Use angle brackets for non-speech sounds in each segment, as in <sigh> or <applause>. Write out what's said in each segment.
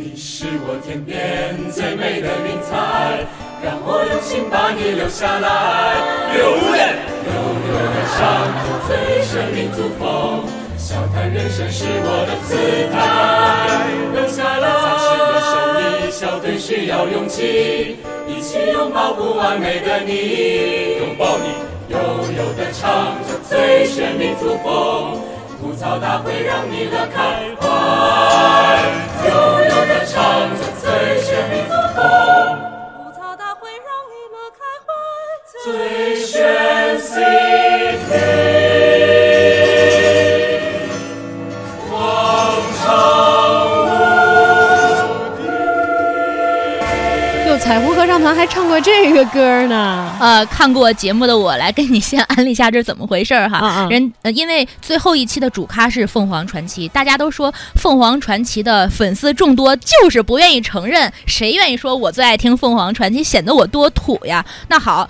你是我天边最美的云彩，让我用心把你留下来。留恋悠悠的唱着最炫民族风，笑谈人生是我的姿态。留下来，才是人手一笑对需要勇气，一起拥抱不完美的你。拥抱你，悠悠的唱着最炫民族风。吐槽大会让你乐开怀，悠悠唱着最炫民族风。吐槽大会让你乐开怀，最炫 C P。彩虹合唱团还唱过这个歌呢。呃，看过节目的我来跟你先安利一下这是怎么回事儿哈。人呃，因为最后一期的主咖是凤凰传奇，大家都说凤凰传奇的粉丝众多，就是不愿意承认。谁愿意说我最爱听凤凰传奇，显得我多土呀？那好，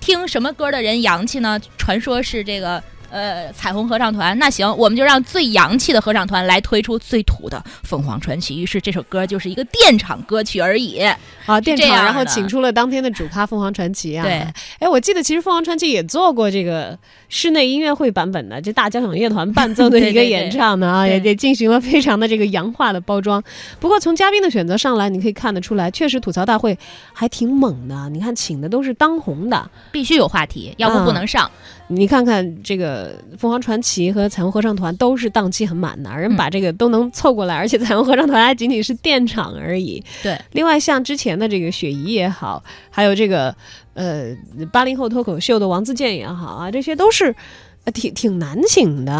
听什么歌的人洋气呢？传说是这个。呃，彩虹合唱团，那行，我们就让最洋气的合唱团来推出最土的凤凰传奇。于是这首歌就是一个电场歌曲而已。啊，电场，这样的然后请出了当天的主咖凤凰传奇啊。对，哎，我记得其实凤凰传奇也做过这个室内音乐会版本的，这大交响乐团 <laughs> 伴奏的一个演唱的啊，对也也进行了非常的这个洋化的包装。不过从嘉宾的选择上来，你可以看得出来，确实吐槽大会还挺猛的。你看请的都是当红的，必须有话题，要不不能上。你看看这个凤凰传奇和彩虹合唱团都是档期很满的，人嗯把这个都能凑过来，而且彩虹合唱团还仅仅是垫场而已。对，另外像之前的这个雪姨也好，还有这个呃八零后脱口秀的王自健也好啊，这些都是。呃，挺挺难请的，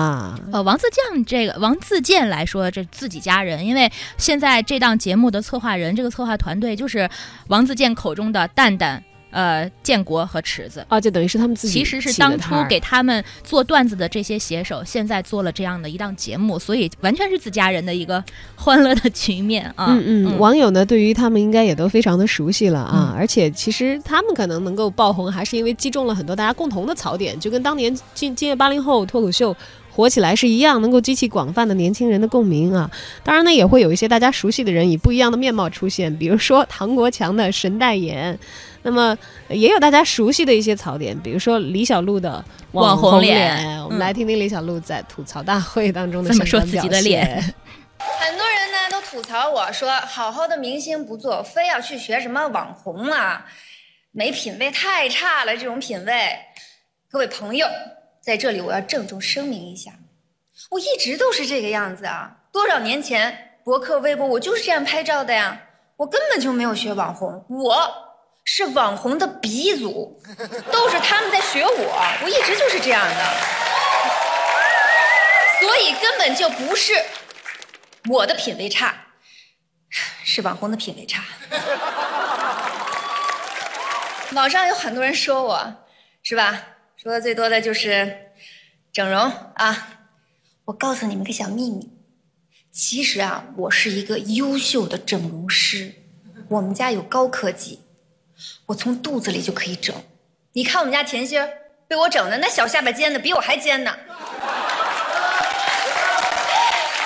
呃，王自健这个王自健来说，这自己家人，因为现在这档节目的策划人，这个策划团队就是王自健口中的蛋蛋、呃建国和池子。啊，就等于是他们自己其实是当初给他们做段子的这些写手，现在做了这样的一档节目，所以完全是自家人的一个欢乐的局面啊。嗯嗯，网友呢对于他们应该也都非常的熟悉了啊，而且其实他们可能能够爆红，还是因为击中了很多大家共同的槽点，就跟当年今今夜八零后脱口秀。火起来是一样，能够激起广泛的年轻人的共鸣啊！当然呢，也会有一些大家熟悉的人以不一样的面貌出现，比如说唐国强的神代言，那么也有大家熟悉的一些槽点，比如说李小璐的网红红脸我们来听听李小璐在吐槽大会当中的怎么说自己的表现。脸。很多人呢都吐槽我说，好好的明星不做，非要去学什么网红啊，没品位，太差了，这种品位。各位朋友，在这里我要郑重声明一下，我一直都是这个样子啊。多少年前，博客、微博，我就是这样拍照的呀。我根本就没有学网红，我是网红的鼻祖，都是他们在学我，我一直就是这样的。所以根本就不是我的品味差，是网红的品味差。<laughs> 网上有很多人说我，是吧？说的最多的就是整容啊。我告诉你们个小秘密，其实啊，我是一个优秀的整容师。我们家有高科技，我从肚子里就可以整。你看我们家甜心被我整的那小下巴尖的比我还尖呢。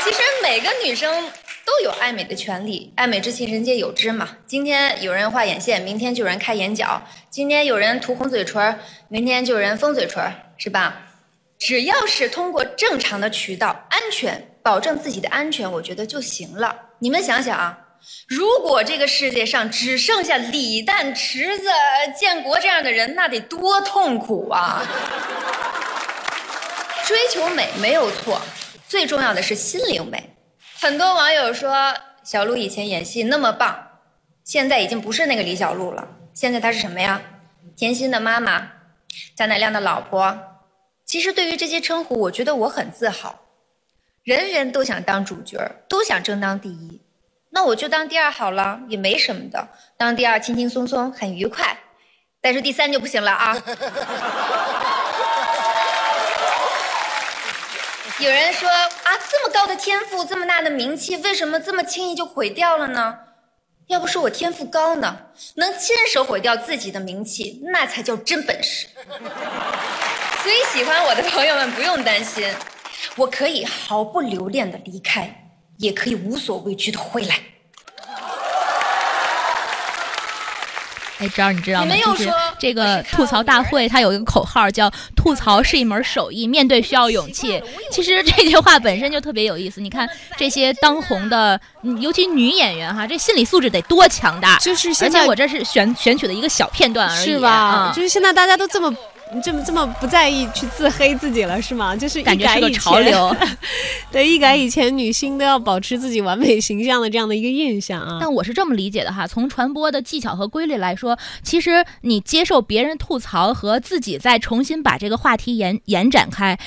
其实每个女生都有爱美的权利，爱美之心人皆有之嘛。今天有人画眼线，明天就有人开眼角；今天有人涂红嘴唇，明天就有人封嘴唇，是吧？只要是通过正常的渠道，安全保证自己的安全，我觉得就行了。你们想想啊，如果这个世界上只剩下李诞、池子、建国这样的人，那得多痛苦啊！<laughs> 追求美没有错，最重要的是心灵美。很多网友说小鹿以前演戏那么棒，现在已经不是那个李小璐了。现在她是什么呀？甜心的妈妈，贾乃亮的老婆。其实对于这些称呼，我觉得我很自豪。人人都想当主角，都想争当第一，那我就当第二好了，也没什么的。当第二轻轻松松，很愉快。但是第三就不行了啊！有人说啊，这么高的天赋，这么大的名气，为什么这么轻易就毁掉了呢？要不说我天赋高呢，能亲手毁掉自己的名气，那才叫真本事。所以喜欢我的朋友们不用担心，我可以毫不留恋的离开，也可以无所畏惧的回来。哎，知道你知道吗？就是你们又说这个吐槽大会，它有一个口号叫“吐槽是一门手艺，面对需要勇气”。其实这句话本身就特别有意思。你看这些当红的，嗯尤其女演员哈，这心理素质得多强大。就是现在而且我这是选选取的一个小片段而已，是吧？啊就是现在大家都这么。这么这么不在意去自黑自己了是吗？就是一感觉是个改以前潮流。<laughs> 对，一改以前女星都要保持自己完美形象的这样的一个印象啊。但我是这么理解的哈，从传播的技巧和规律来说，其实你接受别人吐槽和自己再重新把这个话题延延展开。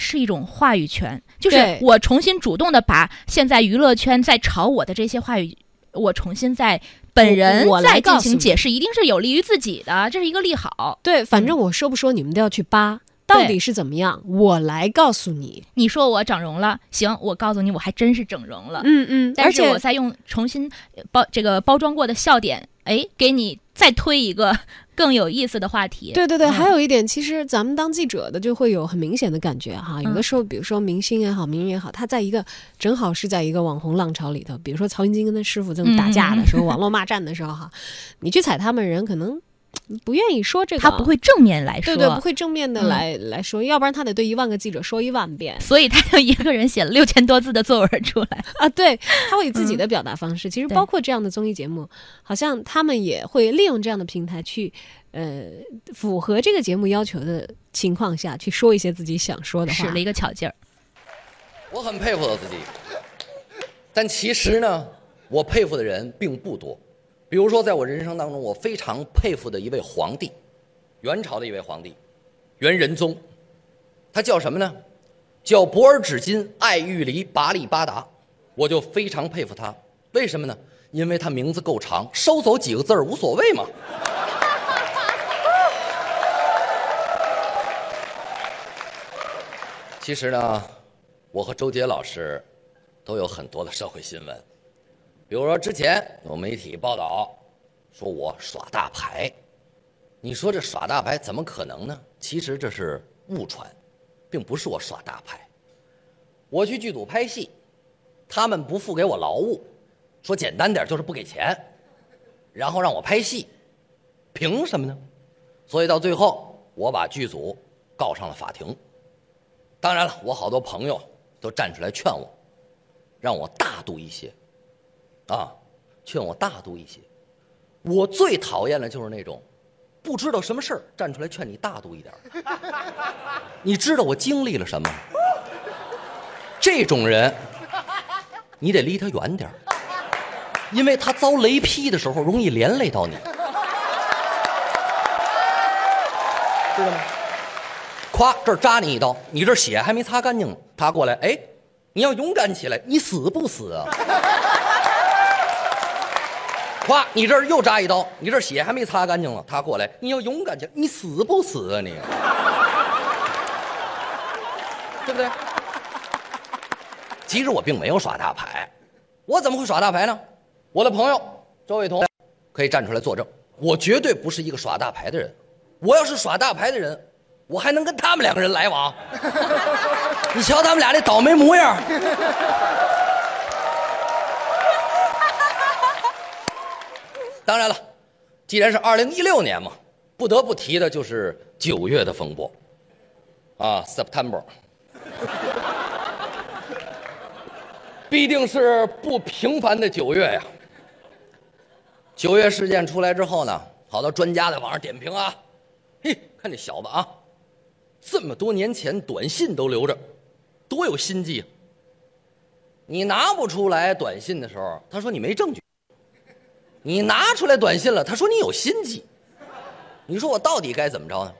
是一种话语权，就是我重新主动的把现在娱乐圈在炒我的这些话语，我重新在本人再进行解释，一定是有利于自己的，这是一个利好。对，反正我说不说你们都要去扒，到底是怎么样，我来告诉你。你说我整容了，行，我告诉你，我还真是整容了。嗯嗯，但是而且我再用重新包这个包装过的笑点，哎，给你再推一个更有意思的话题。对对对，嗯还有一点，其实咱们当记者的就会有很明显的感觉哈。有的嗯时候，比如说明星也好，名人也好，他在一个正好是在一个网红浪潮里头，比如说曹云金跟他师傅这么打架的时候，网络骂战的时候哈，你去踩他们人可能不愿意说这个，他不会正面来说，对对，不会正面的嗯来、来说，要不然他得对一万个记者说一万遍所以他就一个人写了六千多字的作文出来。<laughs> 啊。对，他会以自己的表达方式。其实包括这样的综艺节目，好像他们也会利用这样的平台去，呃，符合这个节目要求的情况下去说一些自己想说的话。使了一个巧劲儿。我很佩服我自己，但其实呢，我佩服的人并不多。比如说，在我人生当中，我非常佩服的一位皇帝，元朝的一位皇帝，元仁宗，他叫什么呢？叫博尔只金爱玉离拔力八达，我就非常佩服他。为什么呢？因为他名字够长，收走几个字儿无所谓嘛。其实呢，我和周杰老师都有很多的社会新闻，比如说之前有媒体报道说我耍大牌，你说这耍大牌怎么可能呢？其实这是误传，并不是我耍大牌。我去剧组拍戏，他们不付给我劳务，说简单点就是不给钱，然后让我拍戏，凭什么呢？所以到最后，我把剧组告上了法庭。当然了，我好多朋友都站出来劝我，让我大度一些，啊，劝我大度一些。我最讨厌的就是那种不知道什么事儿站出来劝你大度一点儿。你知道我经历了什么？这种人，你得离他远点儿，因为他遭雷劈的时候容易连累到你，知道吗？咵，这儿扎你一刀，你这血还没擦干净呢，他过来，哎，你要勇敢起来，你死不死啊？咵，你这儿又扎一刀，你这血还没擦干净了，他过来，你要勇敢起来，你死不死啊你？<laughs> 对不对？其实我并没有耍大牌，我怎么会耍大牌呢？我的朋友周伟彤可以站出来作证，我绝对不是一个耍大牌的人。我要是耍大牌的人，我还能跟他们两个人来往？<laughs> 你瞧他们俩那倒霉模样。当然了，既然是二零一六年嘛，不得不提的就是九月的风波，啊，September，<laughs> 必定是不平凡的九月呀。九月事件出来之后呢，好多专家在网上点评啊，嘿，看这小子啊，这么多年前短信都留着，多有心计啊！你拿不出来短信的时候，他说你没证据；你拿出来短信了，他说你有心机。你说我到底该怎么着呢？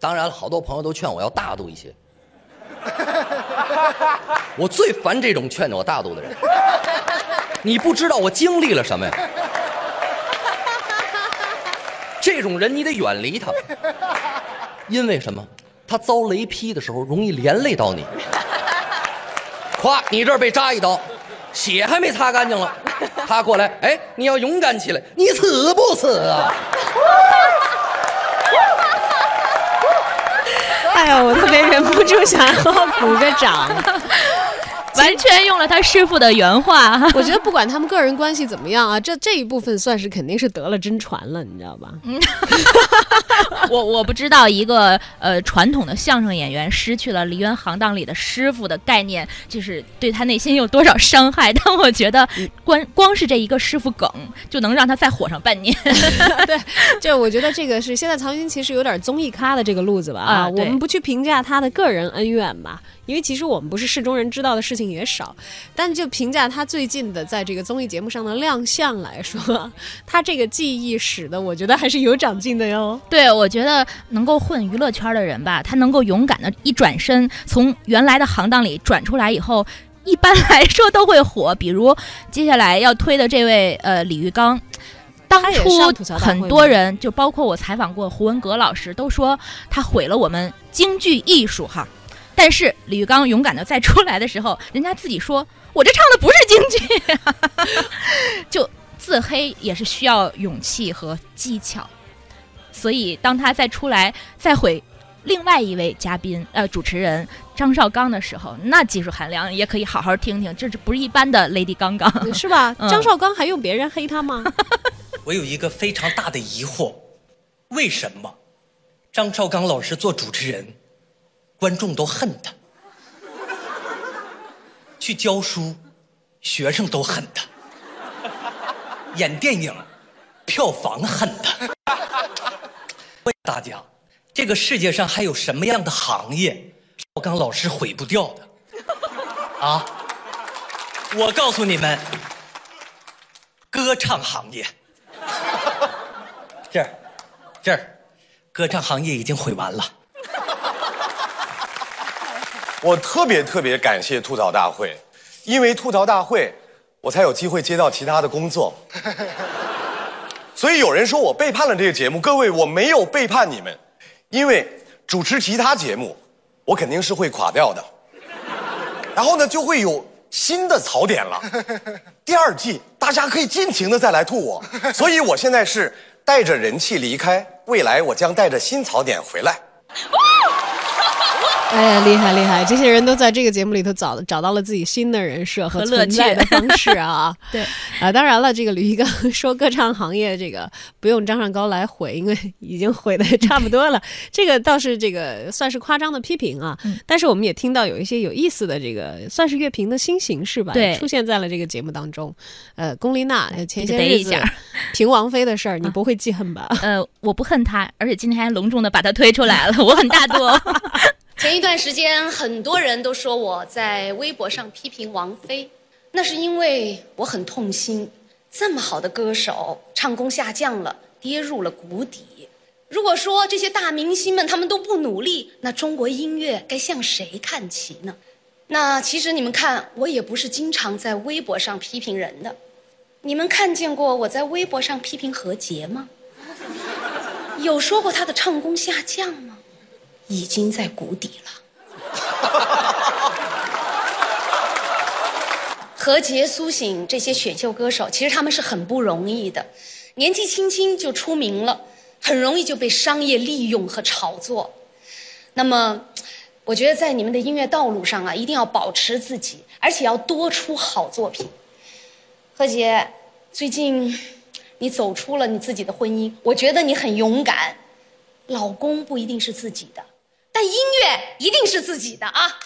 当然了，好多朋友都劝我要大度一些。我最烦这种劝我大度的人。你不知道我经历了什么呀？这种人你得远离他，因为什么？他遭雷劈的时候容易连累到你。<laughs> 夸，你这儿被扎一刀，血还没擦干净了，他过来，哎，你要勇敢起来，你死不死啊？哎呀，我特别忍不住想要鼓个掌。完全用了他师傅的原话。<laughs> 我觉得不管他们个人关系怎么样啊，这这一部分算是肯定是得了真传了，你知道吧？<laughs> 我我不知道一个呃传统的相声演员失去了梨园行当里的师傅的概念，就是对他内心有多少伤害。但我觉得光光是这一个师傅梗，就能让他再火上半年。<laughs> 对，就我觉得这个是现在曹云其实有点综艺咖的这个路子吧啊，啊我们不去评价他的个人恩怨吧，因为其实我们不是事中人，知道的事情也少。但就评价他最近的在这个综艺节目上的亮相来说，他这个记忆使得我觉得还是有长进的哟。对，我觉得能够混娱乐圈的人吧，他能够勇敢的一转身，从原来的行当里转出来以后，一般 <laughs> 来说都会火。比如接下来要推的这位呃李玉刚。当初很多人，就包括我采访过胡文阁老师，都说他毁了我们京剧艺术哈。但是李玉刚勇敢的再出来的时候，人家自己说：“我这唱的不是京剧。<laughs> ”就自黑也是需要勇气和技巧。所以当他再出来再毁另外一位嘉宾呃主持人张绍刚的时候，那技术含量也可以好好听听，这是不是一般的 Lady 刚刚？是吧？嗯张绍刚还用别人黑他吗？我有一个非常大的疑惑，为什么张绍刚老师做主持人，观众都恨他；去教书，学生都恨他；演电影，票房恨他。问大家，这个世界上还有什么样的行业，绍刚老师毁不掉的？啊？我告诉你们，歌唱行业。这儿，这儿，歌唱行业已经毁完了。我特别特别感谢吐槽大会，因为吐槽大会，我才有机会接到其他的工作。<laughs> 所以有人说我背叛了这个节目，各位我没有背叛你们，因为主持其他节目，我肯定是会垮掉的。<laughs> 然后呢，就会有新的槽点了。第二季大家可以尽情的再来吐我，所以我现在是带着人气离开，未来我将带着新槽点回来。哎呀，厉害厉害！这些人都在这个节目里头找找到了自己新的人设和存在的方式啊。<laughs> 对 <laughs> 啊，当然了，这个吕一刚说歌唱行业这个不用张上高来毁，因为已经毁的差不多了。<laughs> 这个倒是这个算是夸张的批评啊。嗯但是我们也听到有一些有意思的这个算是乐评的新形式吧，对出现在了这个节目当中。呃，龚琳娜呃前这些日子评王菲的事儿，你不会记恨吧？呃，我不恨他，而且今天还隆重的把他推出来了，我很大度哦。前一段时间，很多人都说我在微博上批评王菲，那是因为我很痛心，这么好的歌手唱功下降了，跌入了谷底。如果说这些大明星们他们都不努力，那中国音乐该向谁看齐呢？那其实你们看，我也不是经常在微博上批评人的。你们看见过我在微博上批评何洁吗？有说过她的唱功下降吗？已经在谷底了。何洁、苏醒这些选秀歌手，其实他们是很不容易的，年纪轻轻就出名了，很容易就被商业利用和炒作。那么，我觉得在你们的音乐道路上啊，一定要保持自己，而且要多出好作品。何洁，最近你走出了你自己的婚姻，我觉得你很勇敢。老公不一定是自己的，但音乐一定是自己的啊。